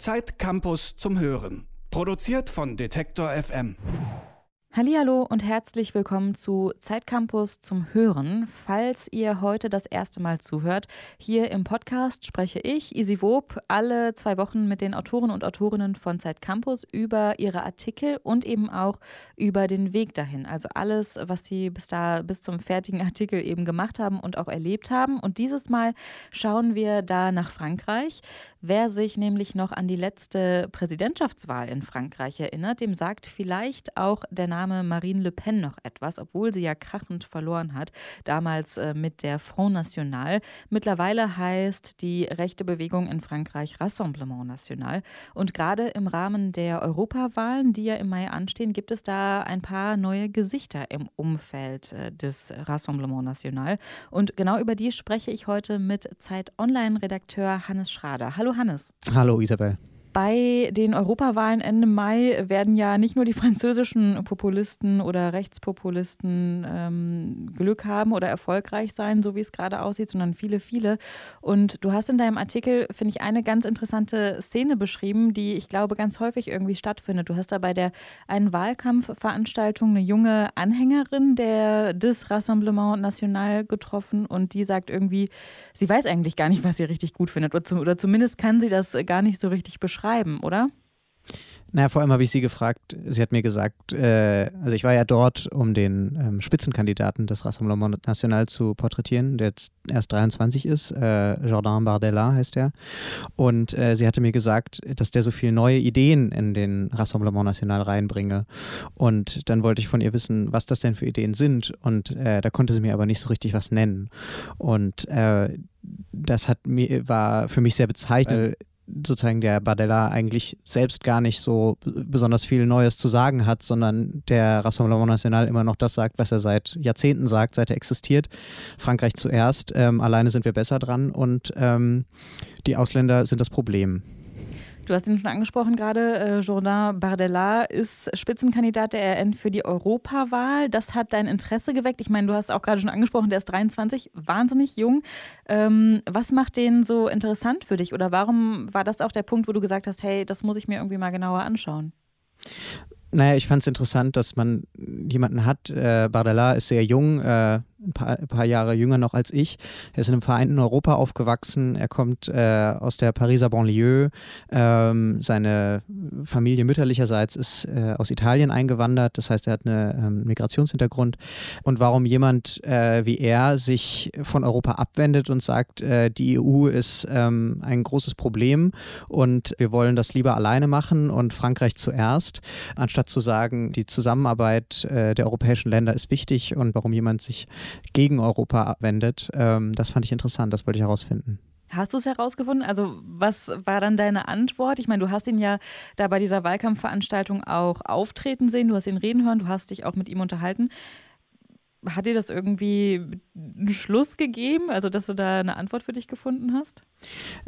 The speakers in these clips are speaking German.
Zeit Campus zum Hören. Produziert von Detektor FM. Hallo und herzlich willkommen zu Zeitcampus zum Hören. Falls ihr heute das erste Mal zuhört, hier im Podcast spreche ich, Isi Wob, alle zwei Wochen mit den Autoren und Autorinnen von Zeitcampus über ihre Artikel und eben auch über den Weg dahin. Also alles, was sie bis da bis zum fertigen Artikel eben gemacht haben und auch erlebt haben. Und dieses Mal schauen wir da nach Frankreich. Wer sich nämlich noch an die letzte Präsidentschaftswahl in Frankreich erinnert, dem sagt vielleicht auch der Name Name Marine Le Pen noch etwas, obwohl sie ja krachend verloren hat, damals äh, mit der Front National. Mittlerweile heißt die rechte Bewegung in Frankreich Rassemblement National. Und gerade im Rahmen der Europawahlen, die ja im Mai anstehen, gibt es da ein paar neue Gesichter im Umfeld äh, des Rassemblement National. Und genau über die spreche ich heute mit Zeit Online-Redakteur Hannes Schrader. Hallo Hannes. Hallo Isabel. Bei den Europawahlen Ende Mai werden ja nicht nur die französischen Populisten oder Rechtspopulisten ähm, Glück haben oder erfolgreich sein, so wie es gerade aussieht, sondern viele, viele. Und du hast in deinem Artikel, finde ich, eine ganz interessante Szene beschrieben, die ich glaube ganz häufig irgendwie stattfindet. Du hast da bei der einen Wahlkampfveranstaltung eine junge Anhängerin der des Rassemblement National getroffen und die sagt irgendwie, sie weiß eigentlich gar nicht, was sie richtig gut findet oder, zu, oder zumindest kann sie das gar nicht so richtig beschreiben beschreiben, oder? Naja, vor allem habe ich sie gefragt, sie hat mir gesagt, äh, also ich war ja dort, um den ähm, Spitzenkandidaten des Rassemblement National zu porträtieren, der jetzt erst 23 ist, äh, Jordan Bardella heißt er. Und äh, sie hatte mir gesagt, dass der so viele neue Ideen in den Rassemblement National reinbringe. Und dann wollte ich von ihr wissen, was das denn für Ideen sind. Und äh, da konnte sie mir aber nicht so richtig was nennen. Und äh, das hat mir, war für mich sehr bezeichnend sozusagen der Bardella eigentlich selbst gar nicht so besonders viel Neues zu sagen hat, sondern der Rassemblement National immer noch das sagt, was er seit Jahrzehnten sagt, seit er existiert. Frankreich zuerst, ähm, alleine sind wir besser dran und ähm, die Ausländer sind das Problem. Du hast ihn schon angesprochen gerade, äh, Jourdain Bardella ist Spitzenkandidat der RN für die Europawahl. Das hat dein Interesse geweckt. Ich meine, du hast auch gerade schon angesprochen, der ist 23, wahnsinnig jung. Ähm, was macht den so interessant für dich? Oder warum war das auch der Punkt, wo du gesagt hast, hey, das muss ich mir irgendwie mal genauer anschauen? Naja, ich fand es interessant, dass man jemanden hat. Äh, Bardella ist sehr jung, äh, ein paar, ein paar, Jahre jünger noch als ich. Er ist in einem vereinten Europa aufgewachsen. Er kommt äh, aus der Pariser Banlieue. Ähm, seine Familie mütterlicherseits ist äh, aus Italien eingewandert. Das heißt, er hat einen ähm, Migrationshintergrund. Und warum jemand äh, wie er sich von Europa abwendet und sagt, äh, die EU ist ähm, ein großes Problem und wir wollen das lieber alleine machen und Frankreich zuerst, anstatt zu sagen, die Zusammenarbeit äh, der europäischen Länder ist wichtig und warum jemand sich gegen Europa abwendet. Ähm, das fand ich interessant, das wollte ich herausfinden. Hast du es herausgefunden? Also, was war dann deine Antwort? Ich meine, du hast ihn ja da bei dieser Wahlkampfveranstaltung auch auftreten sehen, du hast ihn reden hören, du hast dich auch mit ihm unterhalten. Hat dir das irgendwie einen Schluss gegeben, also dass du da eine Antwort für dich gefunden hast?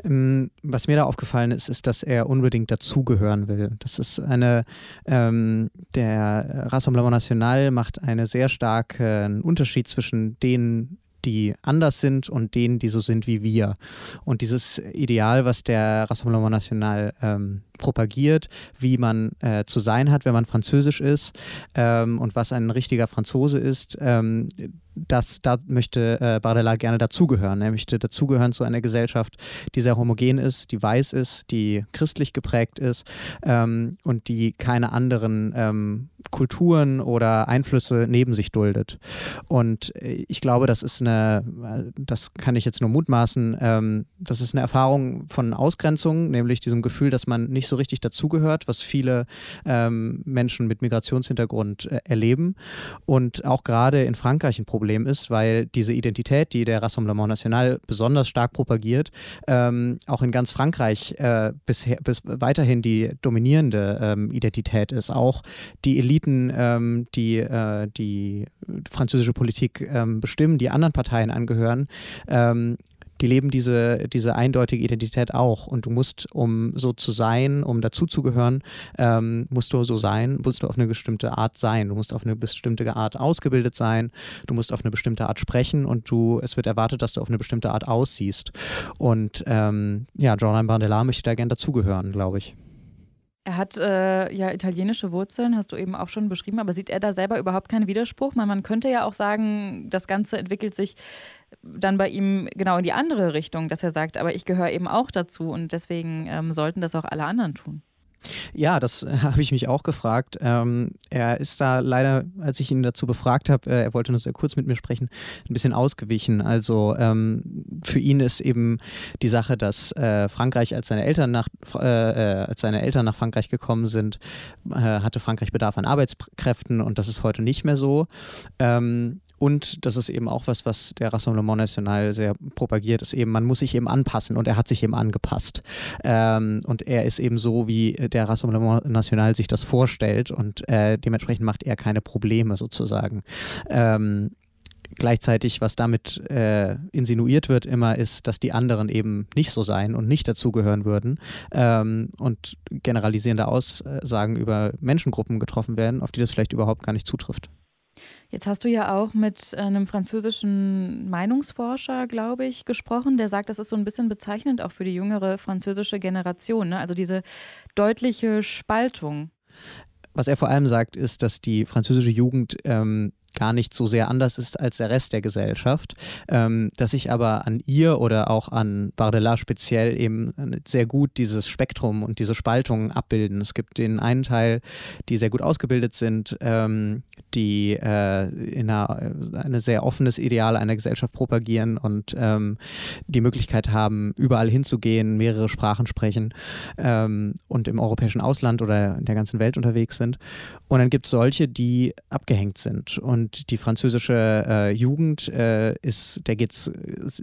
Ähm, was mir da aufgefallen ist, ist, dass er unbedingt dazugehören will. Das ist eine, ähm, der Rassemblement National macht einen sehr starken Unterschied zwischen denen, die anders sind und denen, die so sind wie wir. Und dieses Ideal, was der Rassemblement National ähm, propagiert, wie man äh, zu sein hat, wenn man französisch ist ähm, und was ein richtiger Franzose ist, ähm, das, da möchte äh, Bardella gerne dazugehören. Er möchte dazugehören zu einer Gesellschaft, die sehr homogen ist, die weiß ist, die christlich geprägt ist ähm, und die keine anderen ähm, Kulturen oder Einflüsse neben sich duldet. Und äh, ich glaube, das ist eine, äh, das kann ich jetzt nur mutmaßen, ähm, das ist eine Erfahrung von Ausgrenzung, nämlich diesem Gefühl, dass man nicht so so richtig dazugehört, was viele ähm, Menschen mit Migrationshintergrund äh, erleben und auch gerade in Frankreich ein Problem ist, weil diese Identität, die der Rassemblement National besonders stark propagiert, ähm, auch in ganz Frankreich äh, bisher bis weiterhin die dominierende ähm, Identität ist. Auch die Eliten, ähm, die äh, die französische Politik ähm, bestimmen, die anderen Parteien angehören, ähm, die leben diese, diese eindeutige Identität auch. Und du musst, um so zu sein, um dazuzugehören, ähm, musst du so sein, musst du auf eine bestimmte Art sein. Du musst auf eine bestimmte Art ausgebildet sein, du musst auf eine bestimmte Art sprechen und du, es wird erwartet, dass du auf eine bestimmte Art aussiehst. Und ähm, ja, Jordan Bandela möchte da gern dazugehören, glaube ich. Er hat äh, ja italienische Wurzeln, hast du eben auch schon beschrieben, aber sieht er da selber überhaupt keinen Widerspruch? Man, man könnte ja auch sagen, das Ganze entwickelt sich dann bei ihm genau in die andere Richtung, dass er sagt, aber ich gehöre eben auch dazu und deswegen ähm, sollten das auch alle anderen tun. Ja, das habe ich mich auch gefragt. Ähm, er ist da leider, als ich ihn dazu befragt habe, äh, er wollte nur sehr kurz mit mir sprechen, ein bisschen ausgewichen. Also ähm, für ihn ist eben die Sache, dass äh, Frankreich, als seine Eltern nach, äh, äh als seine Eltern nach Frankreich gekommen sind, äh, hatte Frankreich Bedarf an Arbeitskräften und das ist heute nicht mehr so. Ähm, und das ist eben auch was, was der Rassemblement National sehr propagiert, ist eben, man muss sich eben anpassen und er hat sich eben angepasst. Ähm, und er ist eben so, wie der Rassemblement National sich das vorstellt und äh, dementsprechend macht er keine Probleme sozusagen. Ähm, gleichzeitig, was damit äh, insinuiert wird, immer ist, dass die anderen eben nicht so seien und nicht dazugehören würden ähm, und generalisierende Aussagen über Menschengruppen getroffen werden, auf die das vielleicht überhaupt gar nicht zutrifft. Jetzt hast du ja auch mit einem französischen Meinungsforscher, glaube ich, gesprochen, der sagt, das ist so ein bisschen bezeichnend auch für die jüngere französische Generation, ne? also diese deutliche Spaltung. Was er vor allem sagt, ist, dass die französische Jugend ähm, gar nicht so sehr anders ist als der Rest der Gesellschaft, ähm, dass sich aber an ihr oder auch an Bardella speziell eben sehr gut dieses Spektrum und diese Spaltungen abbilden. Es gibt den einen Teil, die sehr gut ausgebildet sind, ähm, die äh, in einer, ein sehr offenes Ideal einer Gesellschaft propagieren und ähm, die Möglichkeit haben, überall hinzugehen, mehrere Sprachen sprechen ähm, und im europäischen Ausland oder in der ganzen Welt unterwegs sind. Und dann gibt es solche, die abgehängt sind und und die französische äh, Jugend äh, ist, der geht es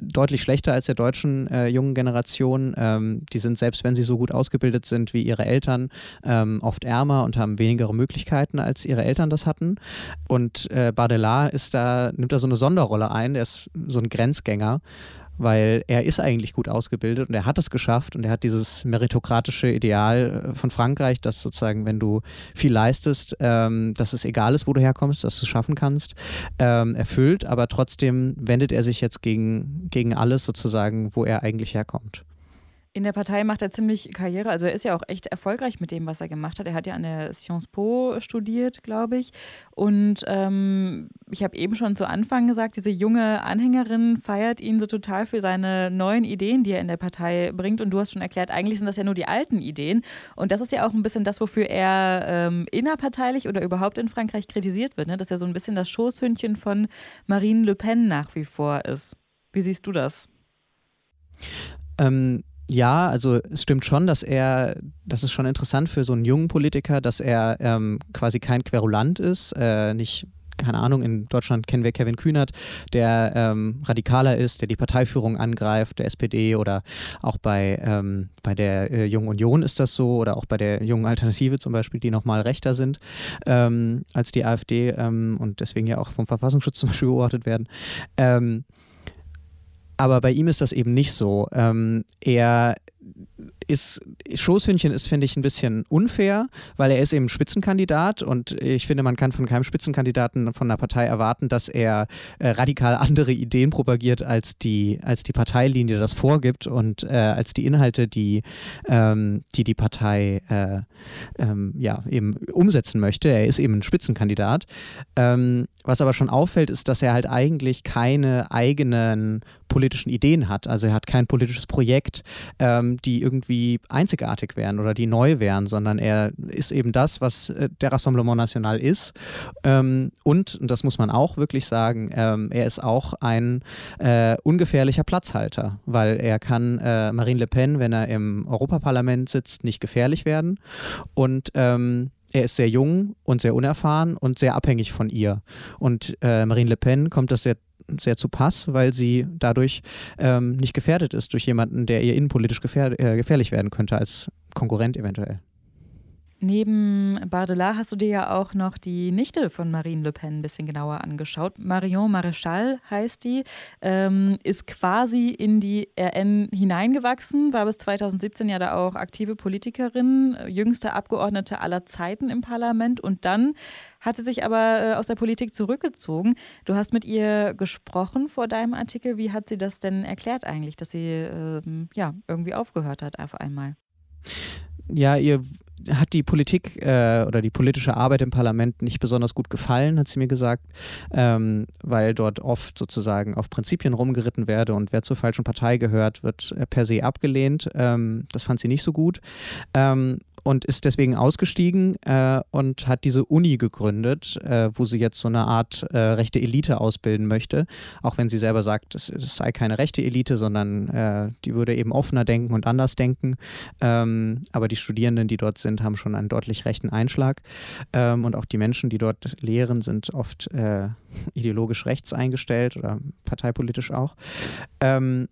deutlich schlechter als der deutschen äh, jungen Generation. Ähm, die sind, selbst wenn sie so gut ausgebildet sind wie ihre Eltern, ähm, oft ärmer und haben weniger Möglichkeiten, als ihre Eltern das hatten. Und äh, Baudelaire ist da, nimmt da so eine Sonderrolle ein, der ist so ein Grenzgänger weil er ist eigentlich gut ausgebildet und er hat es geschafft und er hat dieses meritokratische Ideal äh, von Frankreich, dass sozusagen, wenn du viel leistest, ähm, dass es egal ist, wo du herkommst, dass du es schaffen kannst, ähm, erfüllt, aber trotzdem wendet er sich jetzt gegen, gegen alles sozusagen, wo er eigentlich herkommt. In der Partei macht er ziemlich Karriere. Also er ist ja auch echt erfolgreich mit dem, was er gemacht hat. Er hat ja an der Sciences Po studiert, glaube ich. Und ähm, ich habe eben schon zu Anfang gesagt, diese junge Anhängerin feiert ihn so total für seine neuen Ideen, die er in der Partei bringt. Und du hast schon erklärt, eigentlich sind das ja nur die alten Ideen. Und das ist ja auch ein bisschen das, wofür er ähm, innerparteilich oder überhaupt in Frankreich kritisiert wird. Ne? Dass er so ein bisschen das Schoßhündchen von Marine Le Pen nach wie vor ist. Wie siehst du das? Ähm, ja, also es stimmt schon, dass er, das ist schon interessant für so einen jungen Politiker, dass er ähm, quasi kein Querulant ist, äh, nicht keine Ahnung, in Deutschland kennen wir Kevin Kühnert, der ähm, radikaler ist, der die Parteiführung angreift, der SPD oder auch bei, ähm, bei der äh, Jungen Union ist das so oder auch bei der Jungen Alternative zum Beispiel, die nochmal rechter sind ähm, als die AfD ähm, und deswegen ja auch vom Verfassungsschutz zum Beispiel beobachtet werden. Aber bei ihm ist das eben nicht so. Ähm, er ist, Schoßhündchen ist, finde ich, ein bisschen unfair, weil er ist eben Spitzenkandidat und ich finde, man kann von keinem Spitzenkandidaten von einer Partei erwarten, dass er äh, radikal andere Ideen propagiert, als die, als die Parteilinie das vorgibt und äh, als die Inhalte, die ähm, die, die Partei äh, ähm, ja, eben umsetzen möchte. Er ist eben ein Spitzenkandidat. Ähm, was aber schon auffällt, ist, dass er halt eigentlich keine eigenen politischen Ideen hat. Also er hat kein politisches Projekt, ähm, die irgendwie einzigartig wären oder die neu wären, sondern er ist eben das, was äh, der Rassemblement National ist. Ähm, und, und das muss man auch wirklich sagen, ähm, er ist auch ein äh, ungefährlicher Platzhalter, weil er kann äh, Marine Le Pen, wenn er im Europaparlament sitzt, nicht gefährlich werden. Und ähm, er ist sehr jung und sehr unerfahren und sehr abhängig von ihr. Und äh, Marine Le Pen kommt das sehr sehr zu Pass, weil sie dadurch ähm, nicht gefährdet ist durch jemanden, der ihr innenpolitisch gefähr äh, gefährlich werden könnte als Konkurrent eventuell. Neben Bardella hast du dir ja auch noch die Nichte von Marine Le Pen ein bisschen genauer angeschaut. Marion Maréchal heißt die, ähm, ist quasi in die RN hineingewachsen, war bis 2017 ja da auch aktive Politikerin, jüngste Abgeordnete aller Zeiten im Parlament und dann hat sie sich aber äh, aus der Politik zurückgezogen. Du hast mit ihr gesprochen vor deinem Artikel. Wie hat sie das denn erklärt eigentlich, dass sie äh, ja irgendwie aufgehört hat auf einmal? ja, ihr hat die Politik äh, oder die politische Arbeit im Parlament nicht besonders gut gefallen, hat sie mir gesagt, ähm, weil dort oft sozusagen auf Prinzipien rumgeritten werde und wer zur falschen Partei gehört, wird äh, per se abgelehnt. Ähm, das fand sie nicht so gut. Ähm, und ist deswegen ausgestiegen äh, und hat diese Uni gegründet, äh, wo sie jetzt so eine Art äh, rechte Elite ausbilden möchte. Auch wenn sie selber sagt, es, sei keine rechte Elite, sondern äh, die würde eben offener denken und anders denken. Ähm, aber die Studierenden, die dort sind, haben schon einen deutlich rechten Einschlag. Ähm, und auch die Menschen, die dort lehren, sind oft äh, ideologisch rechts eingestellt oder parteipolitisch auch. Ähm,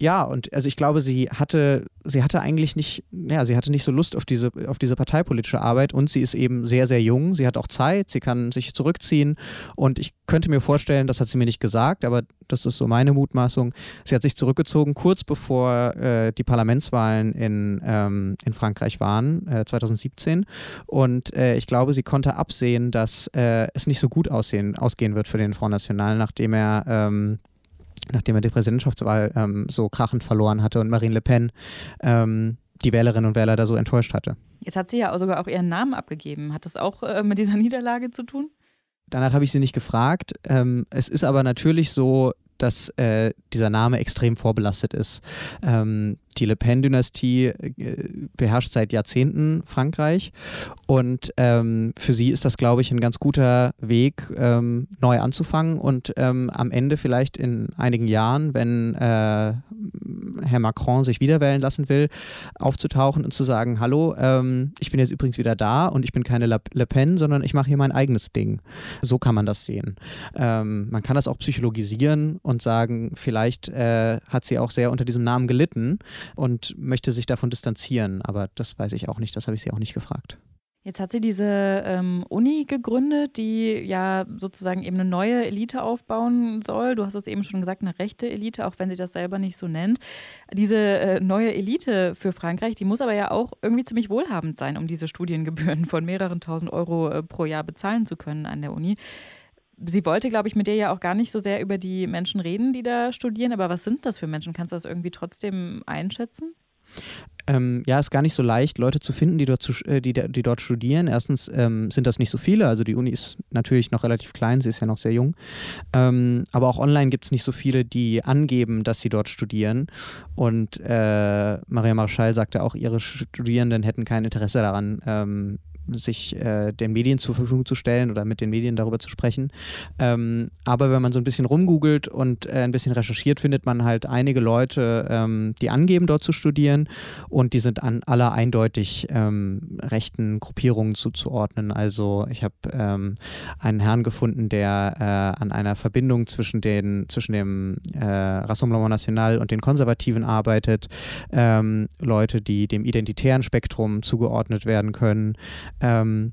ja, und also ich glaube, sie hatte, sie hatte eigentlich nicht, ja, sie hatte nicht so Lust auf diese, auf diese parteipolitische Arbeit und sie ist eben sehr, sehr jung. Sie hat auch Zeit, sie kann sich zurückziehen und ich könnte mir vorstellen, das hat sie mir nicht gesagt, aber das ist so meine Mutmaßung. Sie hat sich zurückgezogen kurz bevor äh, die Parlamentswahlen in, ähm, in Frankreich waren, äh, 2017. Und äh, ich glaube, sie konnte absehen, dass äh, es nicht so gut aussehen, ausgehen wird für den Front National, nachdem er ähm, nachdem er die Präsidentschaftswahl ähm, so krachend verloren hatte und Marine Le Pen ähm, die Wählerinnen und Wähler da so enttäuscht hatte. Jetzt hat sie ja sogar auch ihren Namen abgegeben. Hat das auch äh, mit dieser Niederlage zu tun? Danach habe ich sie nicht gefragt. Ähm, es ist aber natürlich so, dass äh, dieser Name extrem vorbelastet ist. Ähm, die Le Pen-Dynastie äh, beherrscht seit Jahrzehnten Frankreich und ähm, für sie ist das, glaube ich, ein ganz guter Weg, ähm, neu anzufangen und ähm, am Ende vielleicht in einigen Jahren, wenn äh, Herr Macron sich wiederwählen lassen will, aufzutauchen und zu sagen, hallo, ähm, ich bin jetzt übrigens wieder da und ich bin keine Le Pen, sondern ich mache hier mein eigenes Ding. So kann man das sehen. Ähm, man kann das auch psychologisieren und sagen, vielleicht äh, hat sie auch sehr unter diesem Namen gelitten und möchte sich davon distanzieren. Aber das weiß ich auch nicht, das habe ich sie auch nicht gefragt. Jetzt hat sie diese ähm, Uni gegründet, die ja sozusagen eben eine neue Elite aufbauen soll. Du hast es eben schon gesagt, eine rechte Elite, auch wenn sie das selber nicht so nennt. Diese äh, neue Elite für Frankreich, die muss aber ja auch irgendwie ziemlich wohlhabend sein, um diese Studiengebühren von mehreren tausend Euro äh, pro Jahr bezahlen zu können an der Uni. Sie wollte, glaube ich, mit dir ja auch gar nicht so sehr über die Menschen reden, die da studieren. Aber was sind das für Menschen? Kannst du das irgendwie trotzdem einschätzen? Ähm, ja, ist gar nicht so leicht, Leute zu finden, die dort, zu, äh, die, die dort studieren. Erstens ähm, sind das nicht so viele, also die Uni ist natürlich noch relativ klein, sie ist ja noch sehr jung. Ähm, aber auch online gibt es nicht so viele, die angeben, dass sie dort studieren. Und äh, Maria Marschall sagte auch, ihre Studierenden hätten kein Interesse daran, ähm, sich äh, den Medien zur Verfügung zu stellen oder mit den Medien darüber zu sprechen. Ähm, aber wenn man so ein bisschen rumgoogelt und äh, ein bisschen recherchiert, findet man halt einige Leute, ähm, die angeben, dort zu studieren und die sind an aller eindeutig ähm, rechten Gruppierungen zuzuordnen. Also ich habe ähm, einen Herrn gefunden, der äh, an einer Verbindung zwischen, den, zwischen dem äh, Rassemblement National und den Konservativen arbeitet, ähm, Leute, die dem identitären Spektrum zugeordnet werden können. Ähm,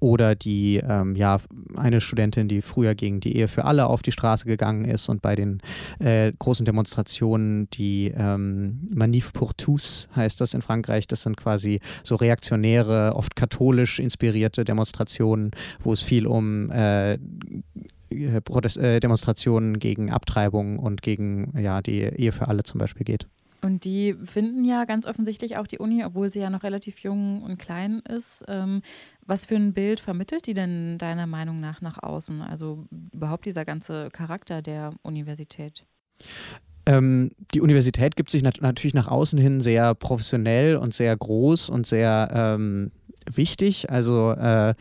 oder die, ähm, ja, eine Studentin, die früher gegen die Ehe für alle auf die Straße gegangen ist und bei den äh, großen Demonstrationen, die ähm, Manif pour tous heißt das in Frankreich, das sind quasi so reaktionäre, oft katholisch inspirierte Demonstrationen, wo es viel um äh, äh, Demonstrationen gegen Abtreibung und gegen ja, die Ehe für alle zum Beispiel geht. Und die finden ja ganz offensichtlich auch die Uni, obwohl sie ja noch relativ jung und klein ist. Ähm, was für ein Bild vermittelt die denn deiner Meinung nach nach außen? Also überhaupt dieser ganze Charakter der Universität? Ähm, die Universität gibt sich nat natürlich nach außen hin sehr professionell und sehr groß und sehr ähm, wichtig. Also äh,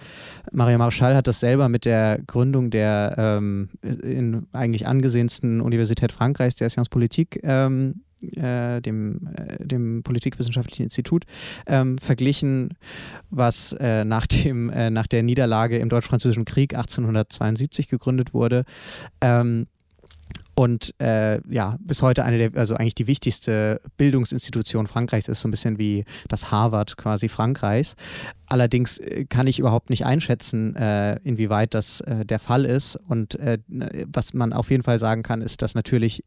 Maria Marschall hat das selber mit der Gründung der ähm, in eigentlich angesehensten Universität Frankreichs, der Sciences Politique, ähm, äh, dem, äh, dem Politikwissenschaftlichen Institut, ähm, verglichen, was äh, nach, dem, äh, nach der Niederlage im Deutsch-Französischen Krieg 1872 gegründet wurde. Ähm, und äh, ja, bis heute eine der, also eigentlich die wichtigste Bildungsinstitution Frankreichs ist, so ein bisschen wie das Harvard quasi Frankreichs. Allerdings äh, kann ich überhaupt nicht einschätzen, äh, inwieweit das äh, der Fall ist. Und äh, was man auf jeden Fall sagen kann, ist, dass natürlich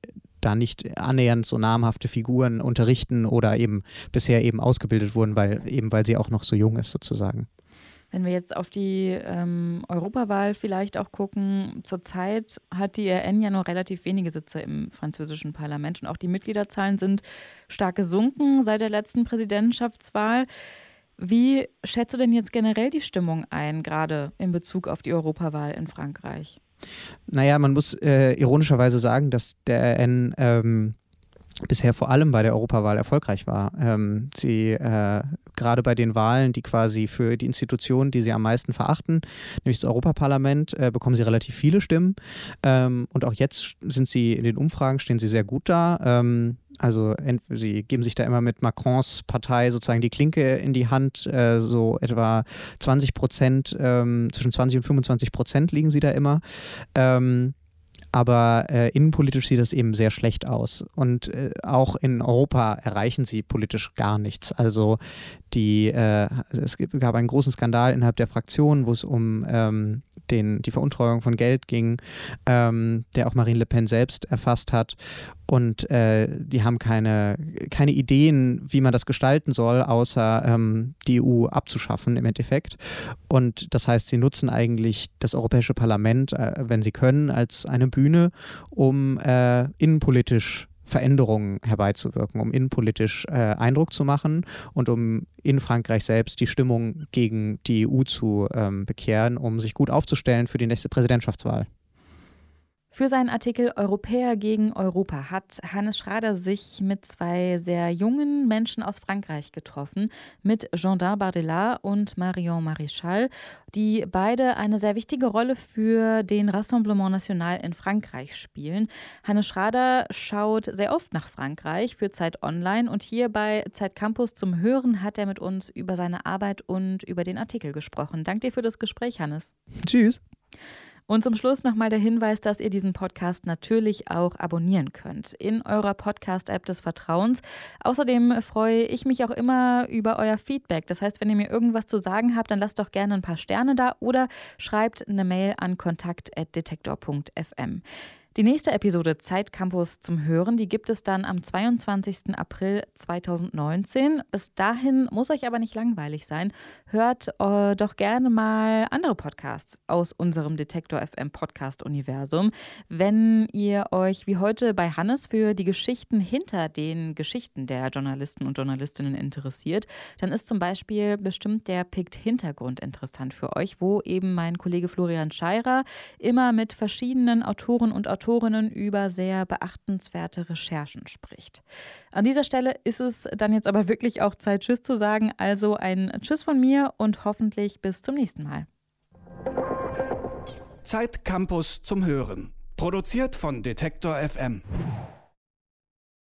da nicht annähernd so namhafte Figuren unterrichten oder eben bisher eben ausgebildet wurden, weil eben weil sie auch noch so jung ist sozusagen. Wenn wir jetzt auf die ähm, Europawahl vielleicht auch gucken, zurzeit hat die ERN ja nur relativ wenige Sitze im französischen Parlament und auch die Mitgliederzahlen sind stark gesunken seit der letzten Präsidentschaftswahl. Wie schätzt du denn jetzt generell die Stimmung ein, gerade in Bezug auf die Europawahl in Frankreich? Naja, man muss äh, ironischerweise sagen, dass der RN ähm, bisher vor allem bei der Europawahl erfolgreich war. Ähm, sie äh, gerade bei den Wahlen, die quasi für die Institutionen, die sie am meisten verachten, nämlich das Europaparlament, äh, bekommen sie relativ viele Stimmen. Ähm, und auch jetzt sind sie in den Umfragen stehen sie sehr gut da. Ähm, also sie geben sich da immer mit Macrons Partei sozusagen die Klinke in die Hand. Äh, so etwa 20 Prozent, ähm, zwischen 20 und 25 Prozent liegen sie da immer. Ähm, aber äh, innenpolitisch sieht das eben sehr schlecht aus. Und äh, auch in Europa erreichen sie politisch gar nichts. Also die, äh, es gab einen großen Skandal innerhalb der Fraktion, wo es um ähm, den, die Veruntreuung von Geld ging, ähm, der auch Marine Le Pen selbst erfasst hat. Und äh, die haben keine, keine Ideen, wie man das gestalten soll, außer ähm, die EU abzuschaffen im Endeffekt. Und das heißt, sie nutzen eigentlich das Europäische Parlament, äh, wenn sie können, als eine Bühne, um äh, innenpolitisch Veränderungen herbeizuwirken, um innenpolitisch äh, Eindruck zu machen und um in Frankreich selbst die Stimmung gegen die EU zu ähm, bekehren, um sich gut aufzustellen für die nächste Präsidentschaftswahl. Für seinen Artikel Europäer gegen Europa hat Hannes Schrader sich mit zwei sehr jungen Menschen aus Frankreich getroffen, mit Jean-Dard Bardella und Marion Maréchal, die beide eine sehr wichtige Rolle für den Rassemblement National in Frankreich spielen. Hannes Schrader schaut sehr oft nach Frankreich für Zeit Online und hier bei Zeit Campus zum Hören hat er mit uns über seine Arbeit und über den Artikel gesprochen. Dank dir für das Gespräch, Hannes. Tschüss. Und zum Schluss nochmal der Hinweis, dass ihr diesen Podcast natürlich auch abonnieren könnt in eurer Podcast-App des Vertrauens. Außerdem freue ich mich auch immer über euer Feedback. Das heißt, wenn ihr mir irgendwas zu sagen habt, dann lasst doch gerne ein paar Sterne da oder schreibt eine Mail an kontakt.detektor.fm. Die nächste Episode Zeitcampus zum Hören, die gibt es dann am 22. April 2019. Bis dahin muss euch aber nicht langweilig sein. Hört äh, doch gerne mal andere Podcasts aus unserem Detektor FM Podcast Universum. Wenn ihr euch wie heute bei Hannes für die Geschichten hinter den Geschichten der Journalisten und Journalistinnen interessiert, dann ist zum Beispiel bestimmt der Pikt Hintergrund interessant für euch, wo eben mein Kollege Florian Scheirer immer mit verschiedenen Autoren und Autoren Autorinnen über sehr beachtenswerte Recherchen spricht. An dieser Stelle ist es dann jetzt aber wirklich auch Zeit, Tschüss zu sagen. Also ein Tschüss von mir und hoffentlich bis zum nächsten Mal. Zeit Campus zum Hören. Produziert von Detektor FM.